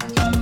Thank you.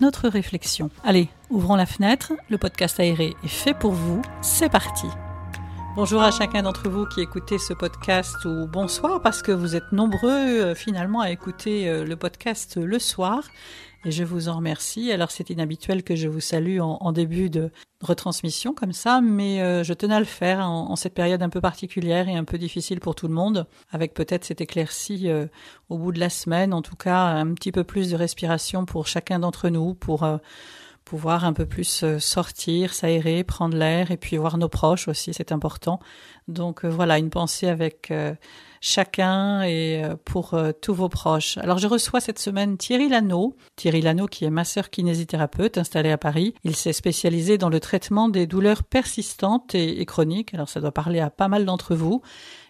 notre réflexion. Allez, ouvrons la fenêtre, le podcast aéré est fait pour vous, c'est parti. Bonjour à chacun d'entre vous qui écoutez ce podcast ou bonsoir parce que vous êtes nombreux euh, finalement à écouter euh, le podcast le soir et je vous en remercie. Alors c'est inhabituel que je vous salue en, début de retransmission comme ça, mais euh, je tenais à le faire en, cette période un peu particulière et un peu difficile pour tout le monde, avec peut-être cette éclaircie euh, au bout de la semaine, en tout cas un petit peu plus de respiration pour chacun d'entre nous, pour euh, pouvoir un peu plus sortir, s'aérer, prendre l'air et puis voir nos proches aussi, c'est important. Donc voilà, une pensée avec chacun et euh, pour euh, tous vos proches. Alors je reçois cette semaine Thierry Lano. Thierry Lano qui est masseur kinésithérapeute installé à Paris. Il s'est spécialisé dans le traitement des douleurs persistantes et, et chroniques. Alors ça doit parler à pas mal d'entre vous.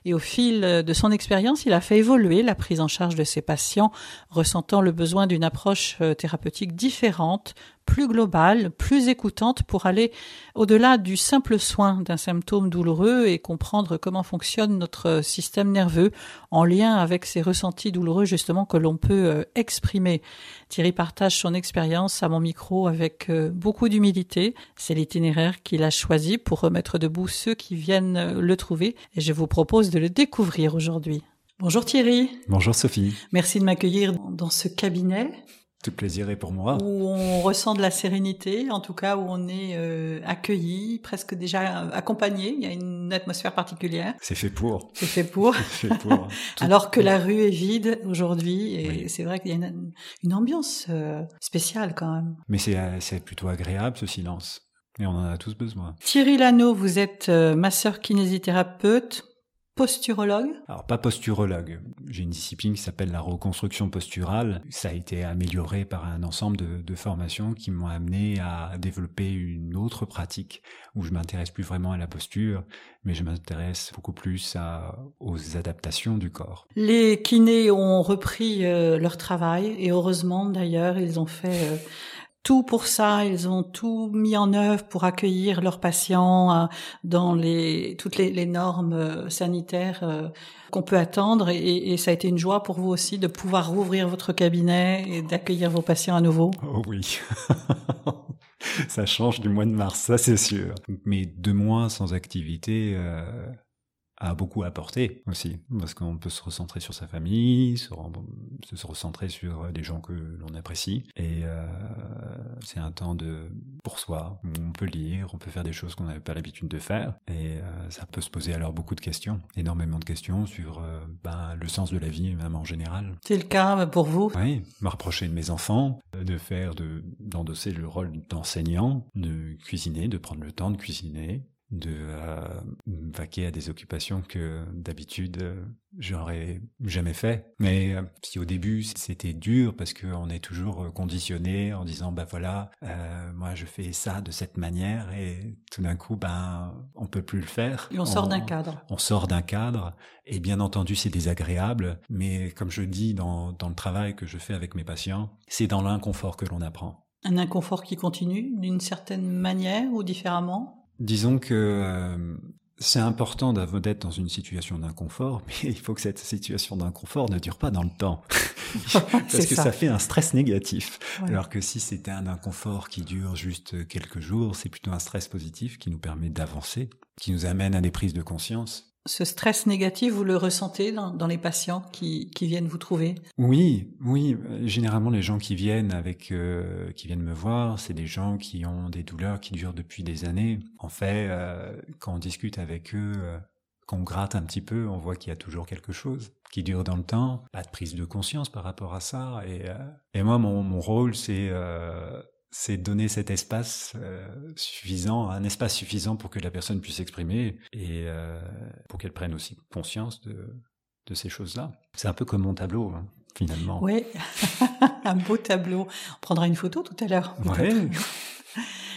Et au fil de son expérience, il a fait évoluer la prise en charge de ses patients, ressentant le besoin d'une approche euh, thérapeutique différente, plus globale, plus écoutante pour aller au-delà du simple soin d'un symptôme douloureux et comprendre comment fonctionne notre système nerveux en lien avec ces ressentis douloureux justement que l'on peut euh, exprimer. Thierry partage son expérience à mon micro avec euh, beaucoup d'humilité. C'est l'itinéraire qu'il a choisi pour remettre debout ceux qui viennent le trouver et je vous propose de le découvrir aujourd'hui. Bonjour Thierry. Bonjour Sophie. Merci de m'accueillir dans ce cabinet. Tout plaisir est pour moi. Où on ressent de la sérénité, en tout cas où on est euh, accueilli, presque déjà accompagné. Il y a une atmosphère particulière. C'est fait pour. C'est fait pour. fait pour. Alors que la rue est vide aujourd'hui, et c'est vrai qu'il y a une, ambiance euh, spéciale quand même. Mais c'est plutôt agréable ce silence. Et on en a tous besoin. Thierry Lano, vous êtes euh, masseur kinésithérapeute, posturologue Alors pas posturologue. J'ai une discipline qui s'appelle la reconstruction posturale. Ça a été amélioré par un ensemble de, formations qui m'ont amené à développer une autre pratique où je m'intéresse plus vraiment à la posture, mais je m'intéresse beaucoup plus aux adaptations du corps. Les kinés ont repris euh, leur travail et heureusement d'ailleurs ils ont fait euh, tout pour ça. Ils ont tout mis en œuvre pour accueillir leurs patients euh, dans les toutes les, normes euh, sanitaires euh, qu'on peut attendre. Et, ça a été une joie pour vous aussi de pouvoir rouvrir votre cabinet et d'accueillir vos patients à nouveau. Oh oui. ça change du mois de mars, ça c'est sûr. Mais deux mois sans activité, a beaucoup apporté aussi, parce qu'on peut se recentrer sur sa famille, se, recentrer sur des gens que l'on apprécie, et c'est un temps de pour soi, où on peut lire, on peut faire des choses qu'on n'avait pas l'habitude de faire, et euh, ça peut se poser alors beaucoup de questions, énormément de questions sur euh, ben, le sens de la vie, même en général. C'est le cas pour vous? Oui, me rapprocher de mes enfants, de faire, de d'endosser le rôle d'enseignant, de cuisiner, de prendre le temps de cuisiner, de euh, vaquer à des occupations que d'habitude euh, j'aurais jamais fait. Mais euh, si au début c'était dur parce qu'on est toujours euh, conditionné en disant bah voilà moi je fais ça de cette manière et tout d'un coup ben on peut plus le faire. Et on, sort d'un cadre. On sort d'un cadre et bien entendu c'est désagréable. Mais comme je dis dans, dans le travail que je fais avec mes patients, c'est dans l'inconfort que l'on apprend. Un inconfort qui continue d'une certaine manière ou différemment? Disons que euh, c'est important d'être dans une situation d'inconfort, mais il faut que cette situation d'inconfort ne dure pas dans le temps. Parce que ça. fait un stress négatif. Alors que si c'était un inconfort qui dure juste quelques jours, c'est plutôt un stress positif qui nous permet d'avancer, qui nous amène à des prises de conscience ce stress négatif, vous le ressentez dans, les patients qui, viennent vous trouver? Oui, oui. Généralement, les gens qui viennent avec, euh, qui viennent me voir, c'est des gens qui ont des douleurs qui durent depuis des années. En fait, euh, quand on discute avec eux, euh, qu'on gratte un petit peu, on voit qu'il y a toujours quelque chose qui dure dans le temps. Pas de prise de conscience par rapport à ça. Et, et moi, mon rôle, c'est c'est donner cet espace suffisant, un espace suffisant pour que la personne puisse s'exprimer et pour qu'elle prenne aussi conscience de, de ces choses-là. C'est un peu comme mon tableau, hein, finalement. Oui, un beau tableau. On prendra une photo tout à l'heure. Ouais.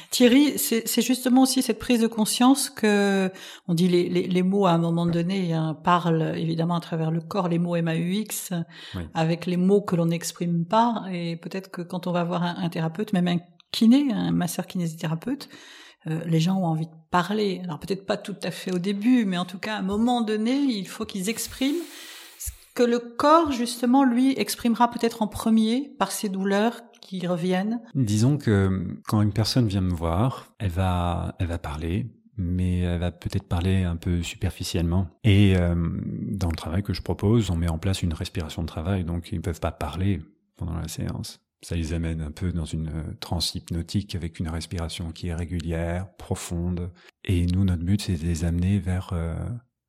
Thierry, c'est justement aussi cette prise de conscience que on dit les, les, les mots à un moment donné hein, parlent évidemment à travers le corps, les mots MAUX, avec les mots que l'on n'exprime pas. Et peut-être que quand on va voir un, thérapeute, même un kiné, un masseur kinésithérapeute, euh, les gens ont envie de parler. Alors peut-être pas tout à fait au début, mais en tout cas à un moment donné, il faut qu'ils expriment que le corps justement lui exprimera peut-être en premier par ses douleurs qui reviennent Disons que quand une personne vient me voir, elle va, elle va parler, mais elle va peut-être parler un peu superficiellement. Et euh, dans le travail que je propose, on met en place une respiration de travail, donc ils ne peuvent pas parler pendant la séance. Ça les amène un peu dans une transe hypnotique avec une respiration qui est régulière, profonde. Et nous, notre but, c'est de les amener vers, euh,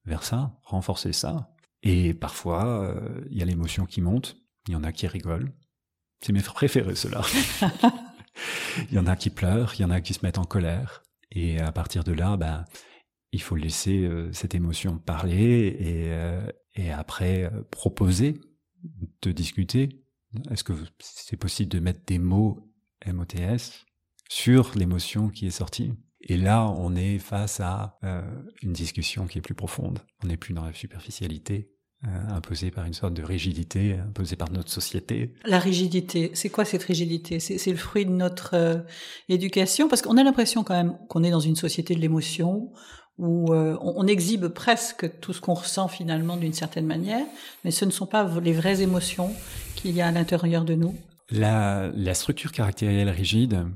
vers ça, renforcer ça. Et parfois, euh, il y a l'émotion qui monte, il y en a qui rigolent, c'est mes préférés, ceux-là. il y en a qui pleurent, il y en a qui se mettent en colère. Et à partir de là, ben, il faut laisser euh, cette émotion parler et, euh, et après euh, proposer de discuter. Est-ce que c'est possible de mettre des mots MOTS sur l'émotion qui est sortie? Et là, on est face à une discussion qui est plus profonde. On n'est plus dans la superficialité, imposée par une sorte de rigidité imposée par notre société. La rigidité, c'est quoi cette rigidité? C'est le fruit de notre euh, éducation? Parce qu'on a l'impression quand même qu'on est dans une société de l'émotion où euh, on, exhibe presque tout ce qu'on ressent finalement d'une certaine manière, mais ce ne sont pas les vraies émotions qu'il y a à l'intérieur de nous. La, la, structure caractérielle rigide,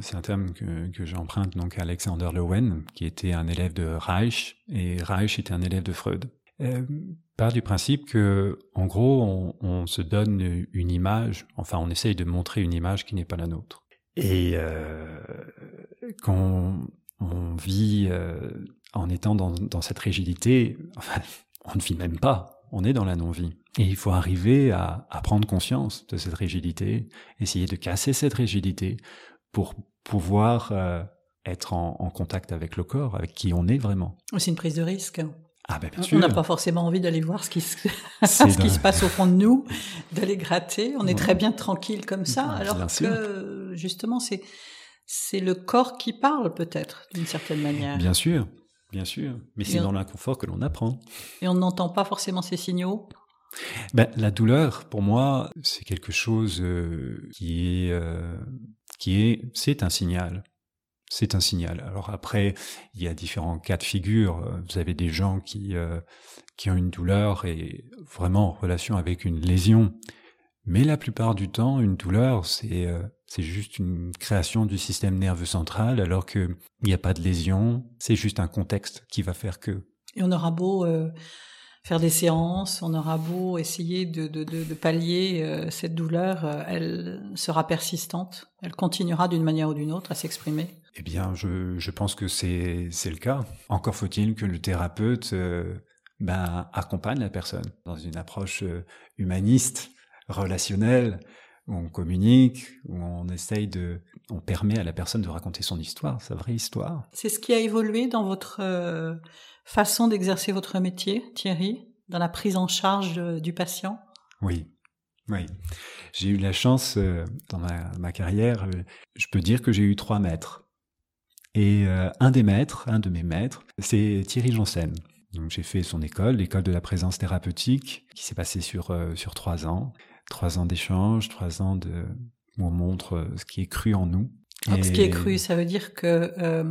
c'est un terme que, que j'emprunte donc à Alexander Lowen, qui était un élève de Reich, et Reich était un élève de Freud. Euh, part du principe que, en gros, on, on, se donne une image, enfin, on essaye de montrer une image qui n'est pas la nôtre. Et euh, quand on vit euh, en étant dans, dans, cette rigidité, enfin, on ne vit même pas, on est dans la non-vie. Et il faut arriver à, à, prendre conscience de cette rigidité, essayer de casser cette rigidité pour pouvoir euh, être en, en, contact avec le corps, avec qui on est vraiment. C'est une prise de risque. Ah ben, on n'a pas forcément envie d'aller voir ce qui, se... ce qui se passe au fond de nous, d'aller gratter. On est très bien tranquille comme ça, alors que justement c'est c'est le corps qui parle peut-être d'une certaine manière. Bien sûr, bien sûr. Mais c'est dans l'inconfort que l'on apprend. Et on n'entend pas forcément ces signaux? Ben, la douleur, pour moi, c'est quelque chose euh, qui est euh, qui est c'est un signal c'est un signal. Alors après, il y a différents cas de figure. Vous avez des gens qui, euh, qui ont une douleur et vraiment en relation avec une lésion. Mais la plupart du temps, une douleur, c'est euh, juste une création du système nerveux central, alors qu'il n'y a pas de lésion. C'est juste un contexte qui va faire que. Et on aura beau euh, faire des séances, on aura beau essayer de, de pallier cette douleur, elle sera persistante. Elle continuera d'une manière ou d'une autre à s'exprimer. Eh bien, je, je pense que c'est le cas. Encore faut-il que le thérapeute euh, ben, accompagne la personne dans une approche euh, humaniste, relationnelle, où on communique, où on essaye de, on permet à la personne de raconter son histoire, sa vraie histoire. C'est ce qui a évolué dans votre euh, façon d'exercer votre métier, Thierry, dans la prise en charge du patient? Oui, oui. J'ai eu la chance dans ma, ma carrière, je peux dire que j'ai eu trois maîtres. Et euh, un des maîtres, un de mes maîtres, c'est Thierry Janssen. Donc j'ai fait son école, l'école de la présence thérapeutique, qui s'est passée sur euh, sur trois ans, trois ans d'échange, trois ans de où on montre euh, ce qui est cru en nous. Donc, ce qui est cru, ça veut dire que euh,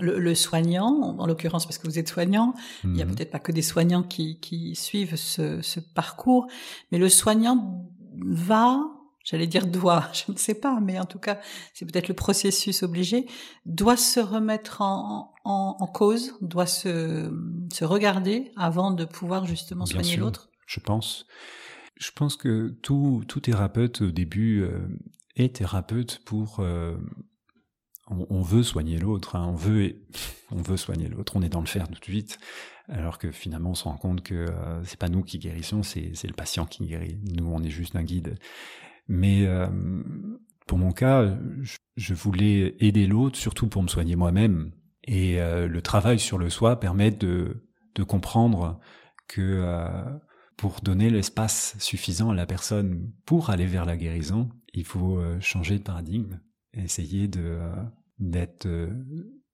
le, le, soignant, en l'occurrence parce que vous êtes soignant, il y a mhm. peut-être pas que des soignants qui, qui suivent ce, ce parcours, mais le soignant va j'allais dire doit, je ne sais pas, mais en tout cas, c'est peut-être le processus obligé, doit se remettre en, en, en cause, doit se, se, regarder avant de pouvoir justement soigner l'autre? Je pense. Je pense que tout, tout thérapeute au début euh, est thérapeute pour... Euh, on, on, veut soigner l'autre, hein, on, veut, on veut soigner l'autre, on est dans le faire tout de suite, alors que finalement on se rend compte que euh, c'est pas nous qui guérissons, c'est le patient qui guérit. Nous, on est juste un guide. Mais euh, Pour mon cas, je voulais aider l'autre, surtout pour me soigner moi-même. Et euh, le travail sur le soi permet de, comprendre que euh, pour donner l'espace suffisant à la personne pour aller vers la guérison, il faut changer de paradigme, essayer de d'être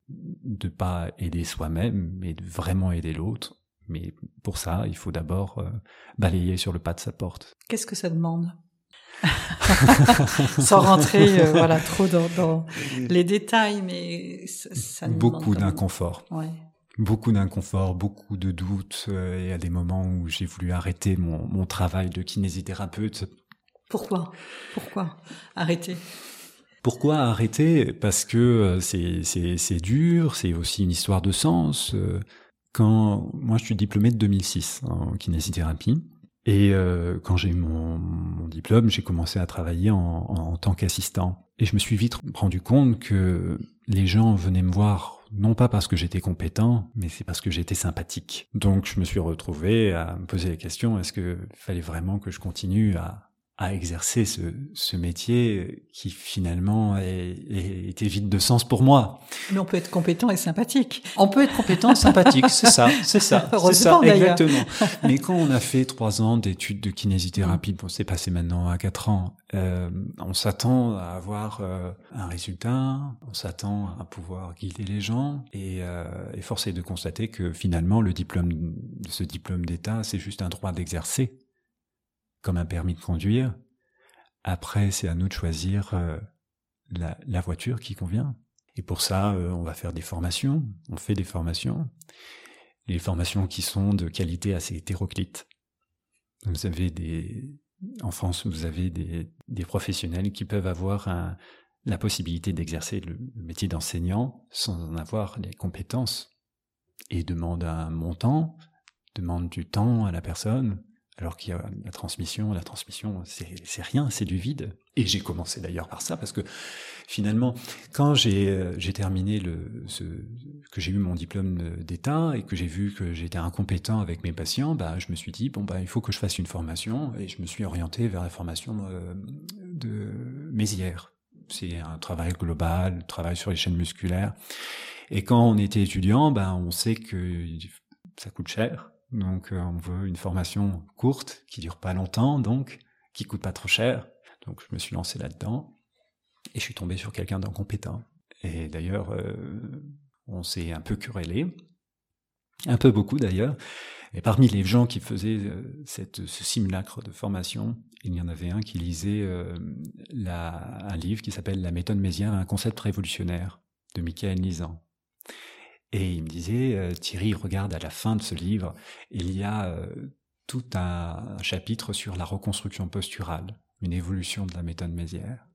de pas aider soi-même, mais de vraiment aider l'autre. Mais pour ça, il faut d'abord balayer sur le pas de sa porte. Qu'est-ce que ça demande? sans rentrer euh, voilà trop dans, les détails, mais ça, beaucoup d'inconfort. Beaucoup d'inconfort, beaucoup de doutes. Euh, il y a des moments où j'ai voulu arrêter mon, travail de kinésithérapeute. Pourquoi? Pourquoi arrêter? Pourquoi arrêter? Parce que euh, c'est dur, c'est aussi une histoire de sens. Quand moi je suis diplômé de 2006 en kinésithérapie, et euh, quand j'ai eu mon, diplôme, j'ai commencé à travailler en, en, tant qu'assistant. Et je me suis vite rendu compte que les gens venaient me voir non pas parce que j'étais compétent, mais c'est parce que j'étais sympathique. Donc je me suis retrouvé à me poser la question, est-ce qu'il fallait vraiment que je continue à, à exercer ce, ce, métier qui finalement était vide de sens pour moi. Mais on peut être compétent et sympathique. On peut être compétent et sympathique, c'est ça, c'est ça, c'est ça, exactement. Mais quand on a fait trois ans d'études de kinésithérapie, bon, c'est passé maintenant à quatre ans, euh, on s'attend à avoir euh, un résultat, on s'attend à pouvoir guider les gens, et, euh, et force est de constater que finalement le diplôme, ce diplôme d'État, c'est juste un droit d'exercer comme un permis de conduire. Après, c'est à nous de choisir euh, la, voiture qui convient. Et pour ça, euh, on va faire des formations. On fait des formations. Les formations qui sont de qualité assez hétéroclite. Vous avez des, en France, vous avez des, professionnels qui peuvent avoir la possibilité d'exercer le métier d'enseignant sans en avoir les compétences et demande un montant, demande du temps à la personne, alors qu'il y a la transmission, la transmission, c'est rien, c'est du vide. Et j'ai commencé d'ailleurs par ça, parce que finalement, quand j'ai euh, terminé le, ce, que j'ai eu mon diplôme d'État et que j'ai vu que j'étais incompétent avec mes patients, bah, je me suis dit, bon, bah, il faut que je fasse une formation, et je me suis orienté vers la formation euh, de Mézières. C'est un travail global, travail sur les chaînes musculaires. Et quand on était étudiant, bah, on sait que ça coûte cher donc euh, on veut une formation courte, qui dure pas longtemps, donc qui coûte pas trop cher. Donc je me suis lancé là-dedans et je suis tombé sur quelqu'un d'incompétent. Et d'ailleurs, euh, on s'est un peu querellé, un peu beaucoup d'ailleurs. Et parmi les gens qui faisaient euh, ce simulacre de formation, il y en avait un qui lisait un livre qui s'appelle La méthode mézière, un concept révolutionnaire de Michael Nizan. Et il me disait, euh, Thierry, regarde à la fin de ce livre, il y a euh, tout un, chapitre sur la reconstruction posturale, une évolution de la méthode Mézières.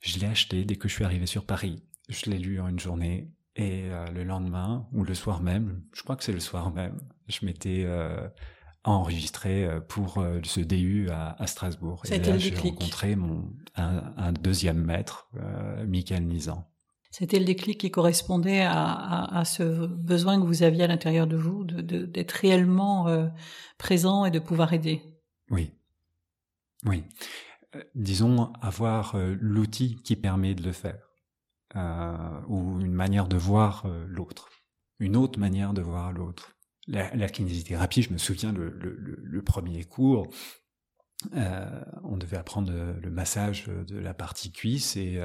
Je l'ai acheté dès que je suis arrivé sur Paris. Je l'ai lu en une journée. Et euh, le lendemain, ou le soir même, je crois que c'est le soir même, je m'étais enregistré pour ce DU à, à Strasbourg. et là, j'ai rencontré mon, un, un deuxième maître, Michael Nizan. C'était le déclic qui correspondait à, ce besoin que vous aviez à l'intérieur de vous, d'être réellement euh, présent et de pouvoir aider. Oui, oui. Euh, disons avoir euh, l'outil qui permet de le faire, ou une manière de voir l'autre, une autre manière de voir l'autre. La, kinésithérapie, je me souviens le, premier cours, on devait apprendre le, massage de la partie cuisse et,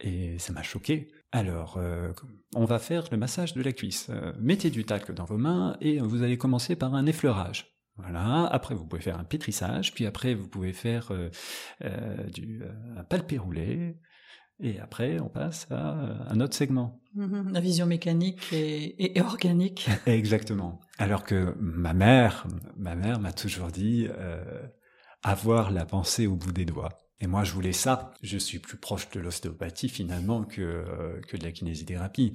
et ça m'a choqué alors, euh, on va faire le massage de la cuisse. Euh, mettez du talc dans vos mains et vous allez commencer par un effleurage. Voilà. Après, vous pouvez faire un pétrissage, puis après, vous pouvez faire euh, du, un palpé roulé. Et après, on passe à un autre segment. Mm-hmm. la vision mécanique et, et, organique. Exactement. Alors que ma mère, ma mère m'a toujours dit avoir la pensée au bout des doigts. Et moi, je voulais ça. Je suis plus proche de l'ostéopathie finalement que, euh, que de la kinésithérapie.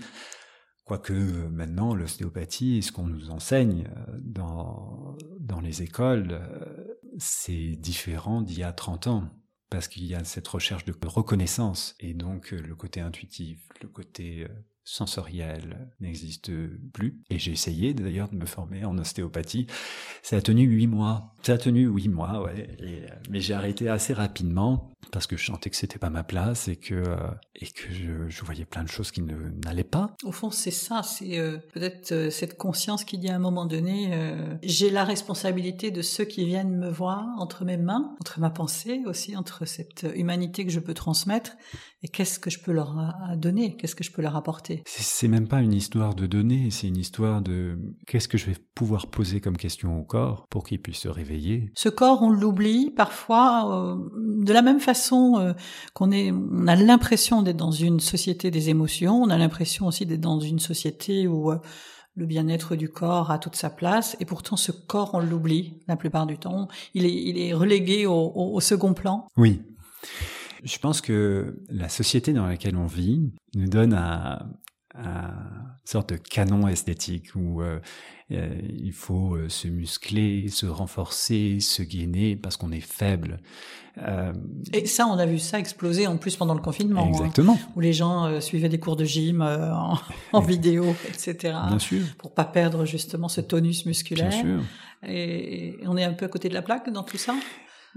Quoique maintenant, l'ostéopathie, ce qu'on nous enseigne euh, dans, dans les écoles, euh, c'est différent d'il y a 30 ans. Parce qu'il y a cette recherche de reconnaissance et donc le côté intuitif, le côté sensorielle n'existe plus. Et j'ai essayé d'ailleurs de me former en ostéopathie. Ça a tenu huit mois. Ça a tenu huit mois, ouais. Euh, mais j'ai arrêté assez rapidement parce que je sentais que c'était pas ma place et que euh, et que je, voyais plein de choses qui n'allaient pas. Au fond, c'est ça. C'est euh, peut-être cette conscience qui dit à un moment donné, j'ai la responsabilité de ceux qui viennent me voir entre mes mains, entre ma pensée aussi, entre cette humanité que je peux transmettre et qu'est-ce que je peux leur donner, qu'est-ce que je peux leur apporter. C'est même pas une histoire de donner, c'est une histoire de qu'est-ce que je vais pouvoir poser comme question au corps pour qu'il puisse se réveiller. Ce corps, on l'oublie parfois euh, de la même façon euh, qu'on est, on a l'impression d'être dans une société des émotions, on a l'impression aussi d'être dans une société où euh, le bien-être du corps a toute sa place, et pourtant ce corps, on l'oublie la plupart du temps. Il est, il est relégué au, au second plan. Oui. Je pense que la société dans laquelle on vit nous donne un, une sorte de canon esthétique où euh, euh, il faut euh, se muscler, se renforcer, se gainer parce qu'on est faible. Et ça, on a vu ça exploser en plus pendant le confinement. Hein, Exactement. où les gens suivaient des cours de gym en, vidéo, etc. Bien sûr. Pour pas perdre justement ce tonus musculaire. Bien sûr. Et on est un peu à côté de la plaque dans tout ça?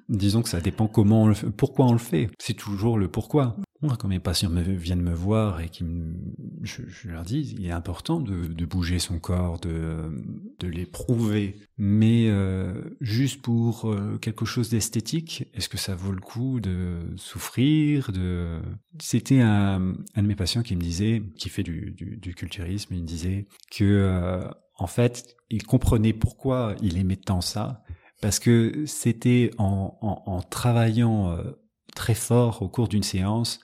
Disons que ça dépend comment on le fait, pourquoi on le fait. C'est toujours le pourquoi. Moi, quand mes patients viennent me voir et qui je, je, leur dis, il est important de, de bouger son corps, de, de l'éprouver, mais euh, juste pour euh, quelque chose d'esthétique, est-ce que ça vaut le coup de souffrir de C'était un, un de mes patients qui me disait, qui fait du, du, du culturisme, il me disait que euh, en fait, il comprenait pourquoi il aimait tant ça, parce que c'était en, en, en, travaillant euh, très fort au cours d'une séance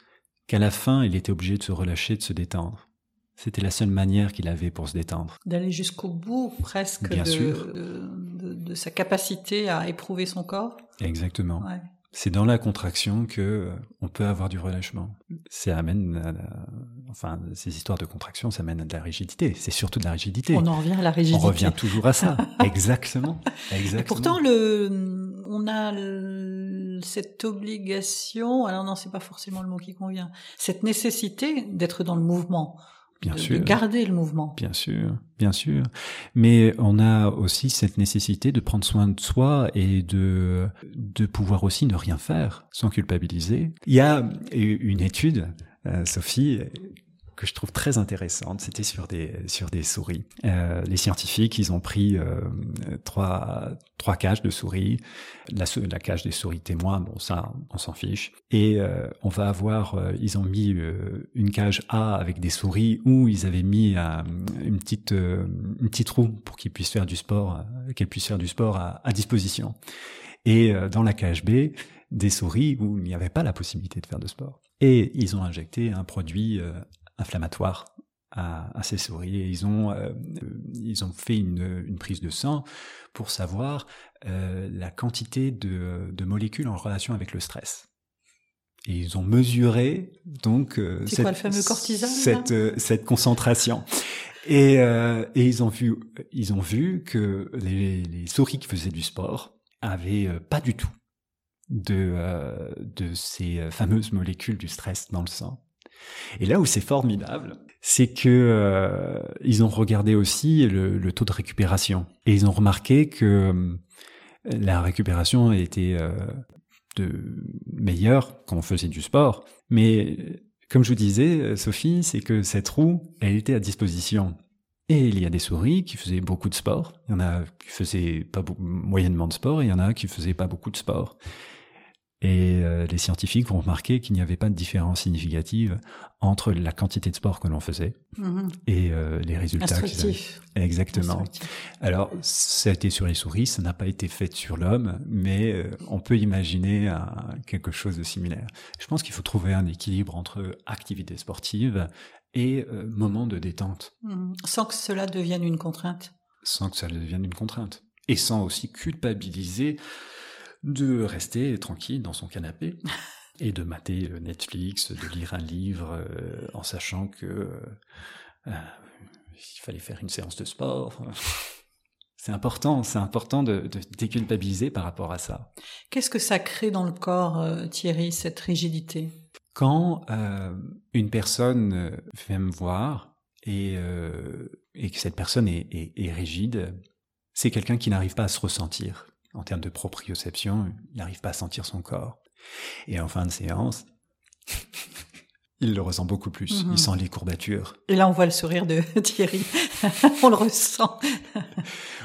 qu'à la fin, il était obligé de se relâcher, de se détendre. C'était la seule manière qu'il avait pour se détendre. D'aller jusqu'au bout presque Bien de, sûr. De, de, sa capacité à éprouver son corps. Exactement. Ouais. C'est dans la contraction que euh, on peut avoir du relâchement. Ça amène, à la... enfin, ces histoires de contraction, ça amène à de la rigidité. C'est surtout de la rigidité. On en revient à la rigidité. On revient toujours à ça. Exactement. Exactement. Et pourtant, le, on a cette obligation. Alors non, c'est pas forcément le mot qui convient. Cette nécessité d'être dans le mouvement. Bien de, sûr. de garder le mouvement. Bien sûr, bien sûr. Mais on a aussi cette nécessité de prendre soin de soi et de, de pouvoir aussi ne rien faire sans culpabiliser. Il y a une étude, euh, Sophie, que je trouve très intéressante. C'était sur des sur des souris. Euh, les scientifiques, ils ont pris euh, trois trois cages de souris. La, cage des souris témoins, bon ça, on s'en fiche. Et euh, on va avoir, ils ont mis une cage A avec des souris où ils avaient mis une petite une petite roue pour qu'ils puissent faire du sport, qu'elles puissent faire du sport à disposition. Et dans la cage B, des souris où il n'y avait pas la possibilité de faire de sport. Et ils ont injecté un produit inflammatoire à, à, ces souris et ils ont euh, ils ont fait une, une, prise de sang pour savoir euh, la quantité de, de, molécules en relation avec le stress. Et ils ont mesuré donc euh, cette, quoi, le fameux cortisol, cette, euh, cette concentration. Et, euh, et, ils ont vu ils ont vu que les, les souris qui faisaient du sport avaient euh, pas du tout de de ces fameuses molécules du stress dans le sang. Et là où c'est formidable, c'est que euh, ils ont regardé aussi le, taux de récupération et ils ont remarqué que euh, la récupération était euh, meilleure quand on faisait du sport. Mais comme je vous disais, Sophie, c'est que cette roue, elle était à disposition. Et il y a des souris qui faisaient beaucoup de sport. Il y en a qui faisaient pas moyennement de sport et il y en a qui faisaient pas beaucoup de sport. Et euh, les scientifiques ont remarqué qu'il n'y avait pas de différence significative entre la quantité de sport que l'on faisait mmh. et euh, les résultats. Instructif. Exactement. Instructif. Alors, ça a été sur les souris, ça n'a pas été fait sur l'homme, mais euh, on peut imaginer un, quelque chose de similaire. Je pense qu'il faut trouver un équilibre entre activité sportive et euh, moment de détente. Mmh. Sans que cela devienne une contrainte. Sans que ça devienne une contrainte. Et sans aussi culpabiliser de rester tranquille dans son canapé et de mater Netflix, de lire un livre euh, en sachant que euh, il fallait faire une séance de sport. C'est important, c'est important de, de, déculpabiliser par rapport à ça. Qu'est-ce que ça crée dans le corps, euh, Thierry, cette rigidité? Quand euh, une personne vient me voir et, euh, et que cette personne est, est, est rigide, c'est quelqu'un qui n'arrive pas à se ressentir. En termes de proprioception, il n'arrive pas à sentir son corps. Et en fin de séance, il le ressent beaucoup plus. Mhm. Il sent les courbatures. Et là, on voit le sourire de Thierry. on le ressent.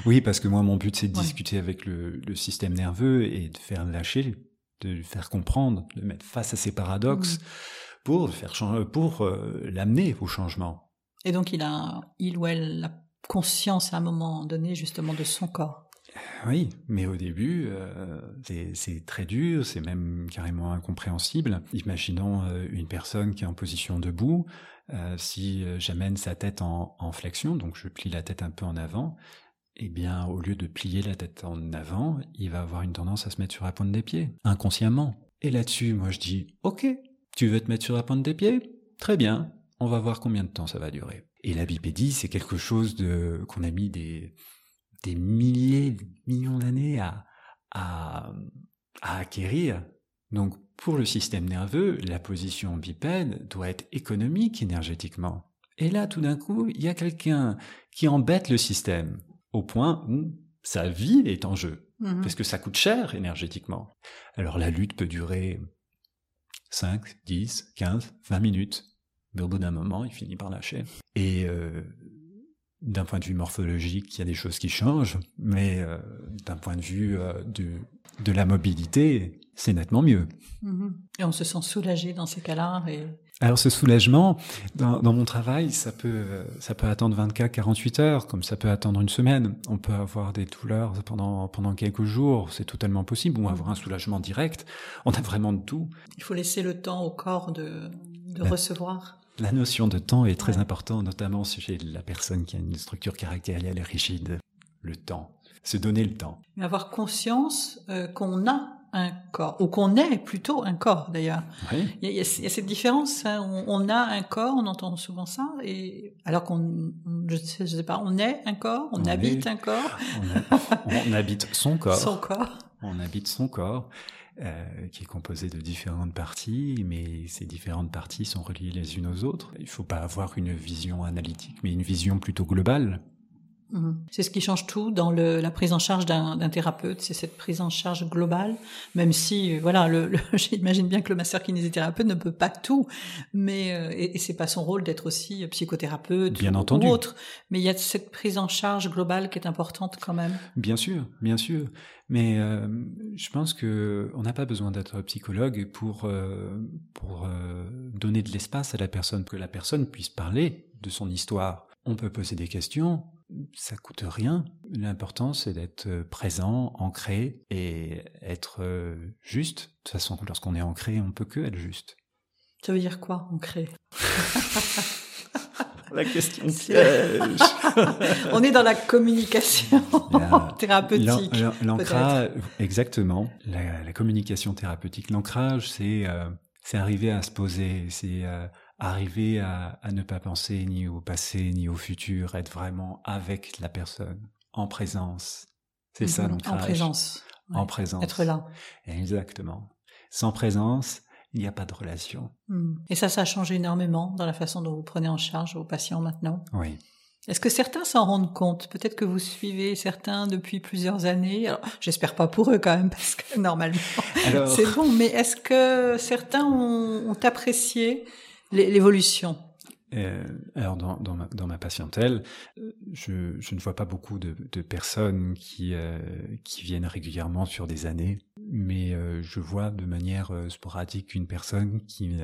Oui, parce que moi, mon but, c'est de Ouais. discuter avec le, le système nerveux et de faire lâcher, de lui faire comprendre, de le mettre face à ses paradoxes Mhm. pour le faire changer, pour euh, l'amener au changement. Et donc, il a, il ou elle, la conscience à un moment donné, justement, de son corps. Oui, mais au début, euh, c'est- très dur, c'est même carrément incompréhensible. Imaginons euh, une personne qui est en position debout, euh, si j'amène sa tête en, en flexion, donc je plie la tête un peu en avant, eh bien, au lieu de plier la tête en avant, il va avoir une tendance à se mettre sur la pointe des pieds, inconsciemment. Et là-dessus, moi je dis, ok, tu veux te mettre sur la pointe des pieds? Très bien, on va voir combien de temps ça va durer. Et la bipédie, c'est quelque chose de qu'on a mis des, des milliers, des millions d'années à, à, à acquérir. Donc, pour le système nerveux, la position bipède doit être économique énergétiquement. Et là, tout d'un coup, il y a quelqu'un qui embête le système au point où sa vie est en jeu, Mhm. parce que ça coûte cher énergétiquement. Alors la lutte peut durer 5, 10, 15, 20 minutes, mais au bout d'un moment, il finit par lâcher. Et euh, d'un point de vue morphologique, il y a des choses qui changent, mais euh, d'un point de vue euh, de, de la mobilité, c'est nettement mieux. Mhm. Et on se sent soulagé dans ces cas-là. Et... Alors ce soulagement, dans, dans mon travail, ça peut, ça peut attendre 24, 48 heures, comme ça peut attendre une semaine. On peut avoir des douleurs pendant, pendant quelques jours, c'est totalement possible, ou avoir un soulagement direct. On a vraiment de tout. Il faut laisser le temps au corps de, de Ben, recevoir. La notion de temps est très importante, notamment chez la personne qui a une structure caractérielle rigide. Le temps. Se donner le temps. Mais avoir conscience euh, qu'on a un corps, ou qu'on est plutôt un corps d'ailleurs. Oui. Il y, a, il y cette différence. hein, on, on a un corps, on entend souvent ça, et alors qu'on, on- je sais, je sais pas, on est un corps, on, On habite est- un corps, On, a- on habite son corps. son corps. On habite son corps, euh, qui est composé de différentes parties, mais ces différentes parties sont reliées les unes aux autres. Il ne faut pas avoir une vision analytique, mais une vision plutôt globale. Mhm. C'est ce qui change tout dans le, la prise en charge d'un thérapeute, c'est cette prise en charge globale, même si, euh, voilà, le, le- j'imagine bien que le masseur kinésithérapeute ne peut pas tout, mais euh, et, et c'est pas son rôle d'être aussi psychothérapeute Bien ou, entendu. ou autre, mais il y a cette prise en charge globale qui est importante quand même. Bien sûr, bien sûr. Mais euh, je pense que on n'a pas besoin d'être psychologue pour euh, pour euh, donner de l'espace à la personne, que la personne puisse parler de son histoire. On peut poser des questions, ça coûte rien. L'important c'est d'être euh, présent, ancré et être euh, juste. De toute façon, lorsqu'on est ancré, on peut que être juste. Ça veut dire quoi, ancré? La question piège. On est dans la communication La- thérapeutique. L'an- l'an- L'ancrage, exactement. La, la communication thérapeutique, l'ancrage, c'est euh, c'est arriver à se poser, c'est euh, arriver à, à ne pas penser ni au passé ni au futur, être vraiment avec la personne, en présence. C'est ça Mhm. l'ancrage. En présence. En présence. Être là. Exactement. Sans présence, il n'y a pas de relation. Hmm. Et ça, ça a changé énormément dans la façon dont vous prenez en charge vos patients maintenant. Oui. Est-ce que certains s'en rendent compte? Peut-être que vous suivez certains depuis plusieurs années. Alors, j'espère pas pour eux quand même, parce que normalement, Alors, c'est bon. Mais est-ce que certains ont, ont apprécié l'évolution Euh, alors dans, dans, ma, dans ma patientèle, euh, je, je ne vois pas beaucoup de, de personnes qui, euh, qui viennent régulièrement sur des années, mais euh, je vois de manière sporadique une personne qui,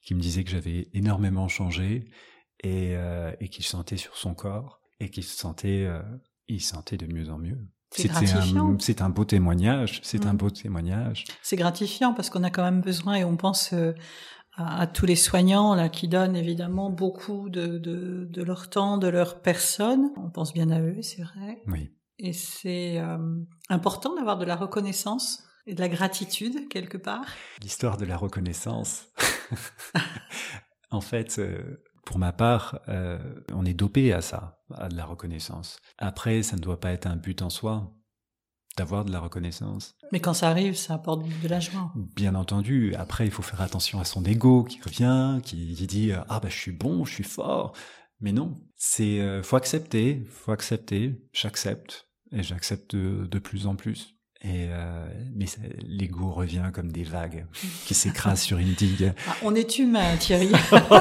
qui me disait que j'avais énormément changé et, et qu'il sentait sur son corps et qu'il se sentait, il se sentait de mieux en mieux. C'est gratifiant. un, c'est un beau témoignage, c'est un Mm. beau témoignage. C'est gratifiant parce qu'on a quand même besoin et on pense euh, à, à tous les soignants là qui donnent évidemment beaucoup de, de, de leur temps, de leur personne. On pense bien à eux, c'est vrai. Oui. Et c'est euh, important d'avoir de la reconnaissance et de la gratitude quelque part. L'histoire de la reconnaissance. en fait, euh, pour ma part, euh, on est dopé à ça, à de la reconnaissance. Après, ça ne doit pas être un but en soi. D'avoir de la reconnaissance. Mais quand ça arrive, ça apporte de la joie. Bien entendu. Après, il faut faire attention à son ego qui revient, qui, dit ah bah je suis bon, je suis fort. Mais non, c'est euh, faut accepter, faut accepter. J'accepte et j'accepte de, plus en plus. Et euh, mais l'ego revient comme des vagues qui s'écrasent sur une digue. Ah, on est humain, Thierry.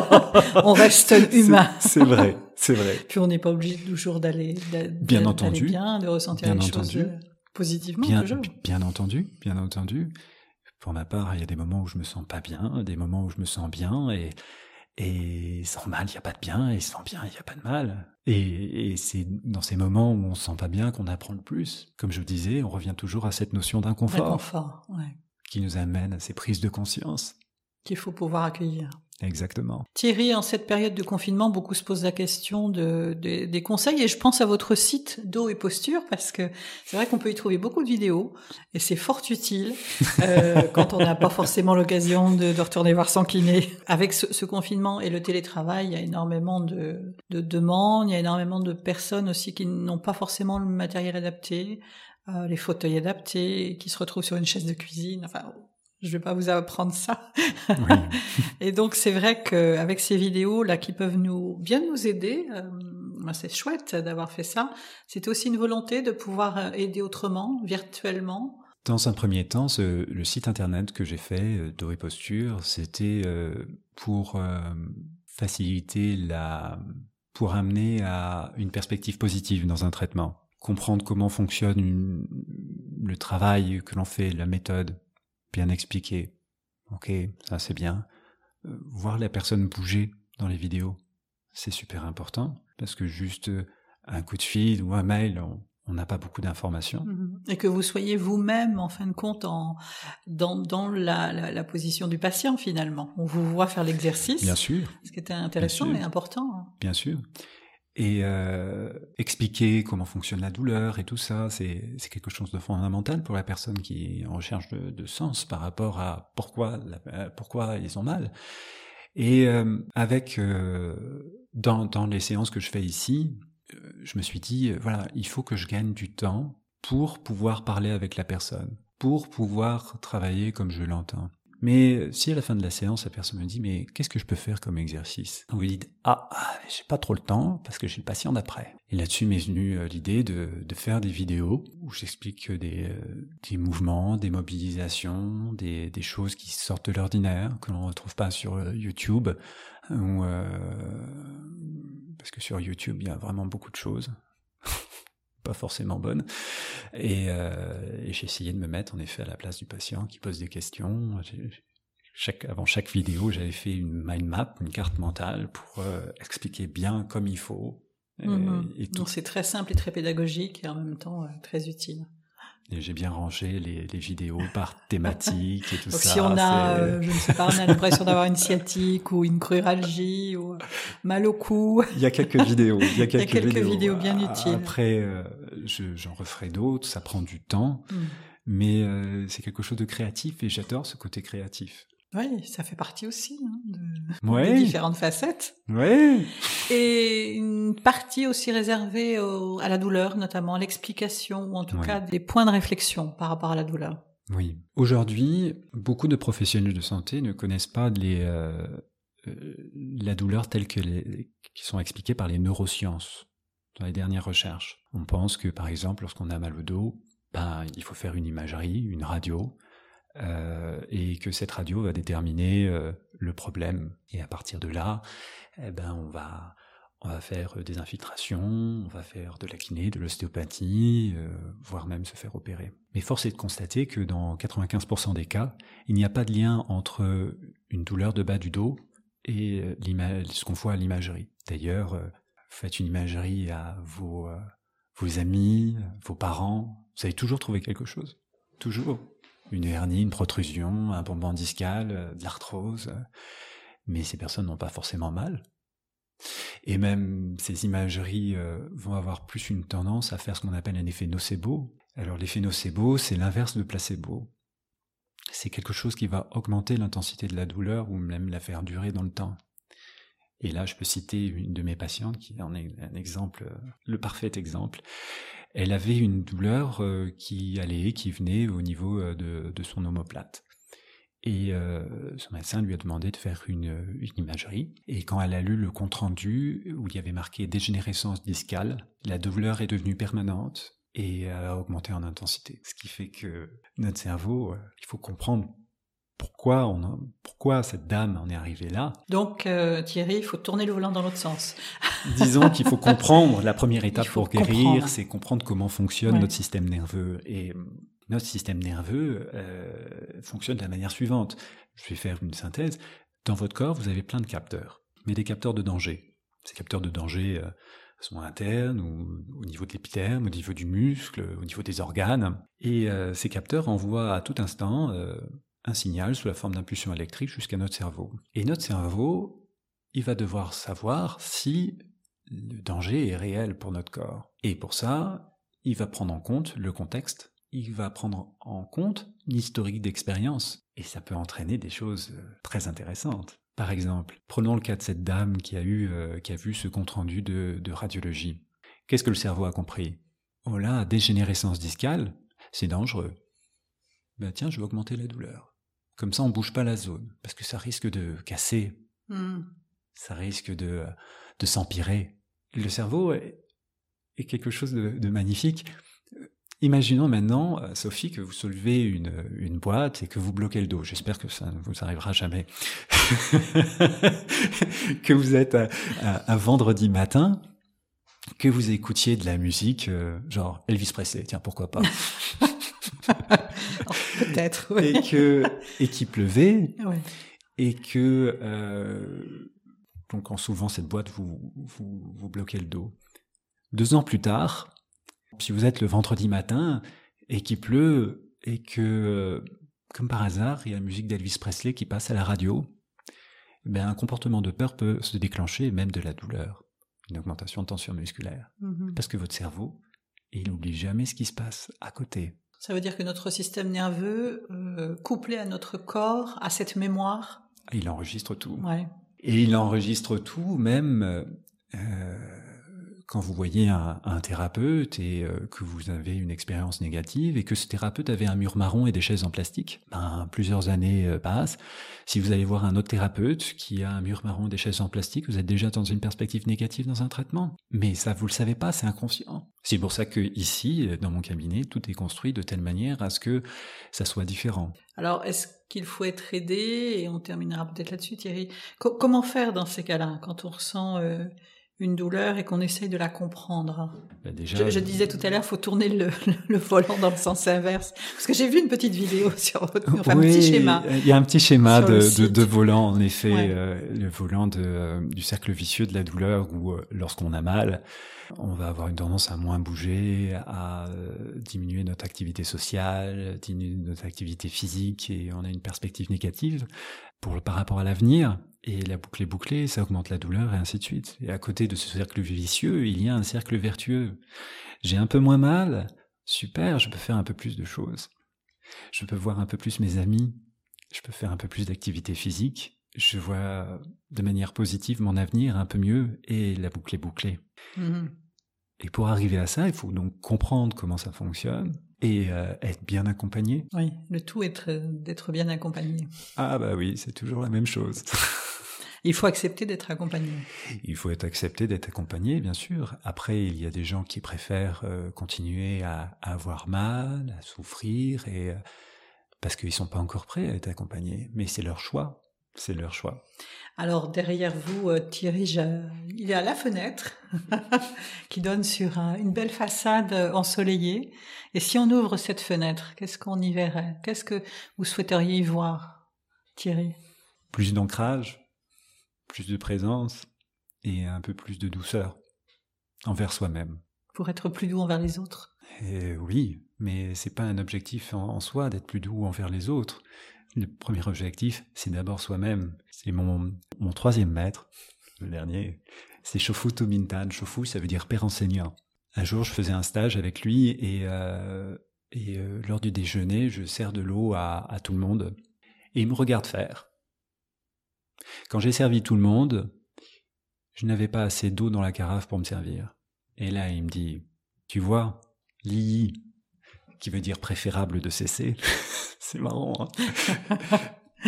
on reste humain. C'est vrai, c'est vrai. Puis on n'est pas obligé toujours d'aller bien entendu, bien, de ressentir bien les entendu. choses positivement bien, toujours. Bien entendu, bien entendu. Pour ma part, il y a des moments où je me sens pas bien, des moments où je me sens bien, et et sans mal, il n'y a pas de bien, et sans bien, il n'y a pas de mal. Et, et c'est dans ces moments où on se sent pas bien qu'on apprend le plus. Comme je vous disais, on revient toujours à cette notion d'inconfort. Ouais. Qui nous amène à ces prises de conscience. Qu'il faut pouvoir accueillir. Exactement. Thierry, en cette période de confinement, beaucoup se posent la question de, des conseils et je pense à votre site d'eau et posture parce que c'est vrai qu'on peut y trouver beaucoup de vidéos et c'est fort utile euh, quand on n'a pas forcément l'occasion de, de, retourner voir son kiné. Avec ce, ce, confinement et le télétravail, il y a énormément de, de demandes, il y a énormément de personnes aussi qui n'ont pas forcément le matériel adapté, euh, les fauteuils adaptés, qui se retrouvent sur une chaise de cuisine. Enfin, je vais pas vous apprendre ça. et donc c'est vrai qu'avec ces vidéos là qui peuvent nous bien nous aider, euh, ben, c'est chouette d'avoir fait ça. C'était aussi une volonté de pouvoir euh, aider autrement, virtuellement. Dans un premier temps, ce, le site internet que j'ai fait, euh, Doré Posture, c'était euh, pour euh, faciliter la, pour amener à une perspective positive dans un traitement, comprendre comment fonctionne une, le travail que l'on fait, la méthode, bien expliqué. Ok, ça c'est bien. Euh, voir la personne bouger dans les vidéos, c'est super important parce que juste euh, un coup de fil ou un mail, on n'a pas beaucoup d'informations. Mm-hmm. Et que vous soyez vous-même, en fin de compte, en, dans, dans la, la, la, position du patient, finalement. On vous voit faire l'exercice. Bien sûr. Ce qui était intéressant et important. Hein. Bien sûr et euh, expliquer comment fonctionne la douleur et tout ça, c'est quelque chose de fondamental pour la personne qui est en recherche de, de sens par rapport à pourquoi, euh, pourquoi ils ont mal. Et euh, avec euh, dans, dans les séances que je fais ici, euh, je me suis dit voilà, il faut que je gagne du temps pour pouvoir parler avec la personne, pour pouvoir travailler comme je l'entends. Mais si à la fin de la séance, la personne me dit mais qu'est-ce que je peux faire comme exercice? On vous dit ah j'ai pas trop le temps parce que j'ai le patient d'après. Et là-dessus m'est venue euh, l'idée de, faire des vidéos où j'explique des, euh, mouvements, des mobilisations, des, choses qui sortent de l'ordinaire que l'on ne retrouve pas sur euh, YouTube. Ou, parce que sur YouTube il y a vraiment beaucoup de choses pas forcément bonne. Et, euh, et j'ai essayé de me mettre en effet à la place du patient qui pose des questions. Chaque, avant chaque vidéo, j'avais fait une mind map, une carte mentale pour euh, expliquer bien comme il faut. Mm-hmm. Donc c'est très simple et très pédagogique et en même temps euh, très utile. Et j'ai bien rangé les, les, vidéos par thématique et tout Donc ça. Si on a, euh, je ne sais pas, on a l'impression d'avoir une sciatique ou une cruralgie ou mal au cou. Il y a quelques vidéos. Il y a quelques, il y a quelques vidéos. vidéos. bien utiles. Après, euh, j'en referai d'autres. Ça prend du temps, mm. mais euh, c'est quelque chose de créatif et j'adore ce côté créatif. Oui, ça fait partie aussi hein, de, ouais. des différentes facettes. Oui. Et une partie aussi réservée au, à la douleur, notamment l'explication ou en tout cas des points de réflexion par rapport à la douleur. Oui. Aujourd'hui, beaucoup de professionnels de santé ne connaissent pas les, euh, euh, la douleur telle que les, qui sont expliquées par les neurosciences dans les dernières recherches. On pense que par exemple, lorsqu'on a mal au dos, ben, il faut faire une imagerie, une radio, euh, et que cette radio va déterminer euh, le problème. Et à partir de là, eh ben, on va on va faire des infiltrations, on va faire de la kiné, de l'ostéopathie, euh, voire même se faire opérer. Mais force est de constater que dans 95% des cas, il n'y a pas de lien entre une douleur de bas du dos et ce qu'on voit à l'imagerie. D'ailleurs, faites une imagerie à vos, vos amis, vos parents, vous allez toujours trouver quelque chose? Toujours une hernie, une protrusion, un bombement discal, euh, de l'arthrose. Mais ces personnes n'ont pas forcément mal. Et même ces imageries euh, vont avoir plus une tendance à faire ce qu'on appelle un effet nocebo. Alors l'effet nocebo, c'est l'inverse de placebo. C'est quelque chose qui va augmenter l'intensité de la douleur ou même la faire durer dans le temps. Et là, je peux citer une de mes patientes qui en est un exemple, le parfait exemple. Elle avait une douleur qui allait, qui venait au niveau de, de son omoplate. Et euh, son médecin lui a demandé de faire une, une, imagerie. Et quand elle a lu le compte-rendu où il y avait marqué dégénérescence discale, la douleur est devenue permanente et a augmenté en intensité. Ce qui fait que notre cerveau, euh, il faut comprendre pourquoi, on a, pourquoi cette dame en est arrivée là. Donc euh, Thierry, il faut tourner le volant dans l'autre sens. Disons qu'il faut comprendre, la première étape pour guérir, c'est comprendre comment fonctionne notre système nerveux. Et notre système nerveux euh, fonctionne de la manière suivante. Je vais faire une synthèse. Dans votre corps, vous avez plein de capteurs, mais des capteurs de danger. Ces capteurs de danger euh, sont internes ou au niveau de l'épiderme, au niveau du muscle, au niveau des organes. Et euh, ces capteurs envoient à tout instant un signal sous la forme d'impulsion électrique jusqu'à notre cerveau. Et notre cerveau, il va devoir savoir si le danger est réel pour notre corps. Et pour ça, il va prendre en compte le contexte il va prendre en compte l'historique d'expérience. Et ça peut entraîner des choses euh, très intéressantes. Par exemple, prenons le cas de cette dame qui a, eu, euh, qui a vu ce compte-rendu de, radiologie. Qu'est-ce que le cerveau a compris? Oh là, dégénérescence discale, c'est dangereux. Ben tiens, je vais augmenter la douleur. Comme ça, on bouge pas la zone, parce que ça risque de casser. Hmm. Ça risque de, de s'empirer. Le cerveau est, quelque chose de magnifique. Imaginons maintenant, euh, Sophie, que vous soulevez une, une boîte et que vous bloquez le dos. J'espère que ça ne vous arrivera jamais. que vous êtes un vendredi matin, que vous écoutiez de la musique, euh, genre Elvis Presley, tiens, pourquoi pas? Peut-être, oui. Et que et qu'il pleuvait, et que euh, donc en soulevant cette boîte, vous, vous vous bloquez le dos. Deux ans plus tard, si vous êtes le vendredi matin et qu'il pleut et que, comme par hasard, il y a la musique d'Elvis Presley qui passe à la radio, ben, un comportement de peur peut se déclencher, même de la douleur, une augmentation de tension musculaire. Mm-hmm. Parce que votre cerveau, il n'oublie jamais ce qui se passe à côté. Ça veut dire que notre système nerveux, euh, couplé à notre corps, a cette mémoire. Il enregistre tout. Et il enregistre tout, même euh, quand vous voyez un, thérapeute et euh, que vous avez une expérience négative et que ce thérapeute avait un mur marron et des chaises en plastique, ben, plusieurs années euh, passent. Si vous allez voir un autre thérapeute qui a un mur marron et des chaises en plastique, vous êtes déjà dans une perspective négative dans un traitement. Mais ça, vous le savez pas, c'est inconscient. C'est pour ça que ici, dans mon cabinet, tout est construit de telle manière à ce que ça soit différent. Alors, est-ce qu'il faut être aidé? Et on terminera peut-être là-dessus, Thierry. comment faire dans ces cas-là, quand on ressent euh, une douleur et qu'on essaye de la comprendre. Bah, déjà, je, disais tout à l'heure, faut tourner le, volant dans le sens inverse, parce que j'ai vu une petite vidéo sur enfin, un petit schéma. Il y a un petit schéma de, de, volant, en effet, euh, le volant de, euh, du cercle vicieux de la douleur, où euh, lorsqu'on a mal, on va avoir une tendance à moins bouger, à diminuer notre activité sociale, diminuer notre activité physique, et on a une perspective négative pour par rapport à l'avenir. Et la boucle est bouclée, ça augmente la douleur et ainsi de suite. Et à côté de ce cercle vicieux, il y a un cercle vertueux. J'ai un peu moins mal, super, je peux faire un peu plus de choses. Je peux voir un peu plus mes amis, je peux faire un peu plus d'activité physique, je vois de manière positive mon avenir un peu mieux et la boucle est bouclée. Mm-hmm. Et pour arriver à ça, il faut donc comprendre comment ça fonctionne, et euh, être bien accompagné. Oui, le tout est d'être bien accompagné. Ah bah oui, c'est toujours la même chose. Il faut accepter d'être accompagné. Il faut être accepté d'être accompagné, bien sûr. Après, il y a des gens qui préfèrent euh, continuer à, avoir mal, à souffrir, et euh, parce qu'ils sont pas encore prêts à être accompagnés. Mais c'est leur choix. C'est leur choix. Alors derrière vous, euh, Thierry, il y a la fenêtre qui donne sur une belle façade ensoleillée. Et si on ouvre cette fenêtre, qu'est-ce qu'on y verrait? Qu'est-ce que vous souhaiteriez y voir, Thierry? Plus d'ancrage, plus de présence et un peu plus de douceur envers soi-même. Pour être plus doux envers les autres et Oui, mais c'est pas un objectif en, soi d'être plus doux envers les autres. Le premier objectif, c'est d'abord soi-même. C'est mon, mon troisième maître, le dernier, c'est Shofu Tomintan. Shofu, ça veut dire père enseignant. Un jour, je faisais un stage avec lui et, euh, et euh, lors du déjeuner, je sers de l'eau à, à tout le monde et il me regarde faire. Quand j'ai servi tout le monde, je n'avais pas assez d'eau dans la carafe pour me servir. Et là, il me dit, tu vois, Li, qui veut dire préférable de cesser. C'est marrant. Hein.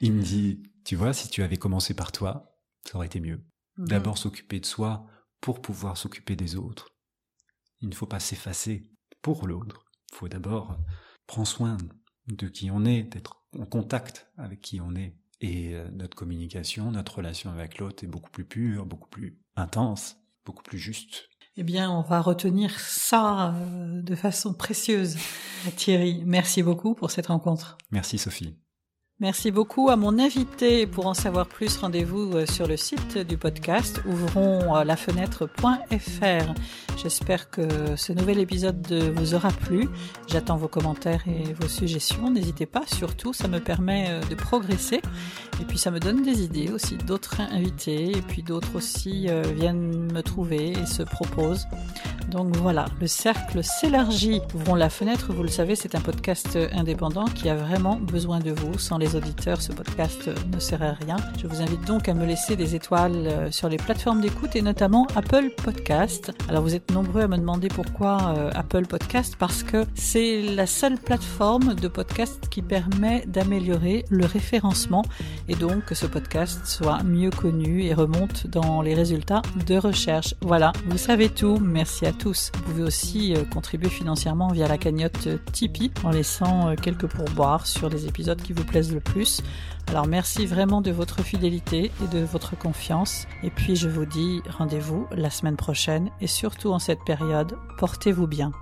il me dit, tu vois, si tu avais commencé par toi, ça aurait été mieux. Mhm. D'abord s'occuper de soi pour pouvoir s'occuper des autres. Il ne faut pas s'effacer pour l'autre. Il faut d'abord prendre soin de qui on est, d'être en contact avec qui on est. Et euh, notre communication, notre relation avec l'autre est beaucoup plus pure, beaucoup plus intense, beaucoup plus juste. Eh bien, on va retenir ça euh, de façon précieuse. Thierry, merci beaucoup pour cette rencontre. Merci Sophie. Merci beaucoup à mon invité. Pour en savoir plus, rendez-vous euh, sur le site du podcast ouvrons la fenêtre.fr. J'espère que ce nouvel épisode vous aura plu. J'attends vos commentaires et vos suggestions. N'hésitez pas, surtout, ça me permet euh, de progresser. Et puis ça me donne des idées aussi. D'autres invités et puis d'autres aussi euh, viennent me trouver et se proposent. Donc voilà, le cercle s'élargit. Ouvrons la fenêtre, vous le savez, c'est un podcast indépendant qui a vraiment besoin de vous. Sans les auditeurs, ce podcast ne sert à rien. Je vous invite donc à me laisser des étoiles euh, sur les plateformes d'écoute et notamment Apple Podcast. Alors vous êtes nombreux à me demander pourquoi euh, Apple Podcast parce que c'est la seule plateforme de podcast qui permet d'améliorer le référencement et donc que ce podcast soit mieux connu et remonte dans les résultats de recherche. Voilà, vous savez tout. Merci à tous. Vous pouvez aussi euh, contribuer financièrement via la cagnotte Tipeee en laissant quelques pourboires sur les épisodes qui vous plaisent plus. Alors merci vraiment de votre fidélité et de votre confiance. Et puis je vous dis rendez-vous la semaine prochaine et surtout en cette période, portez-vous bien.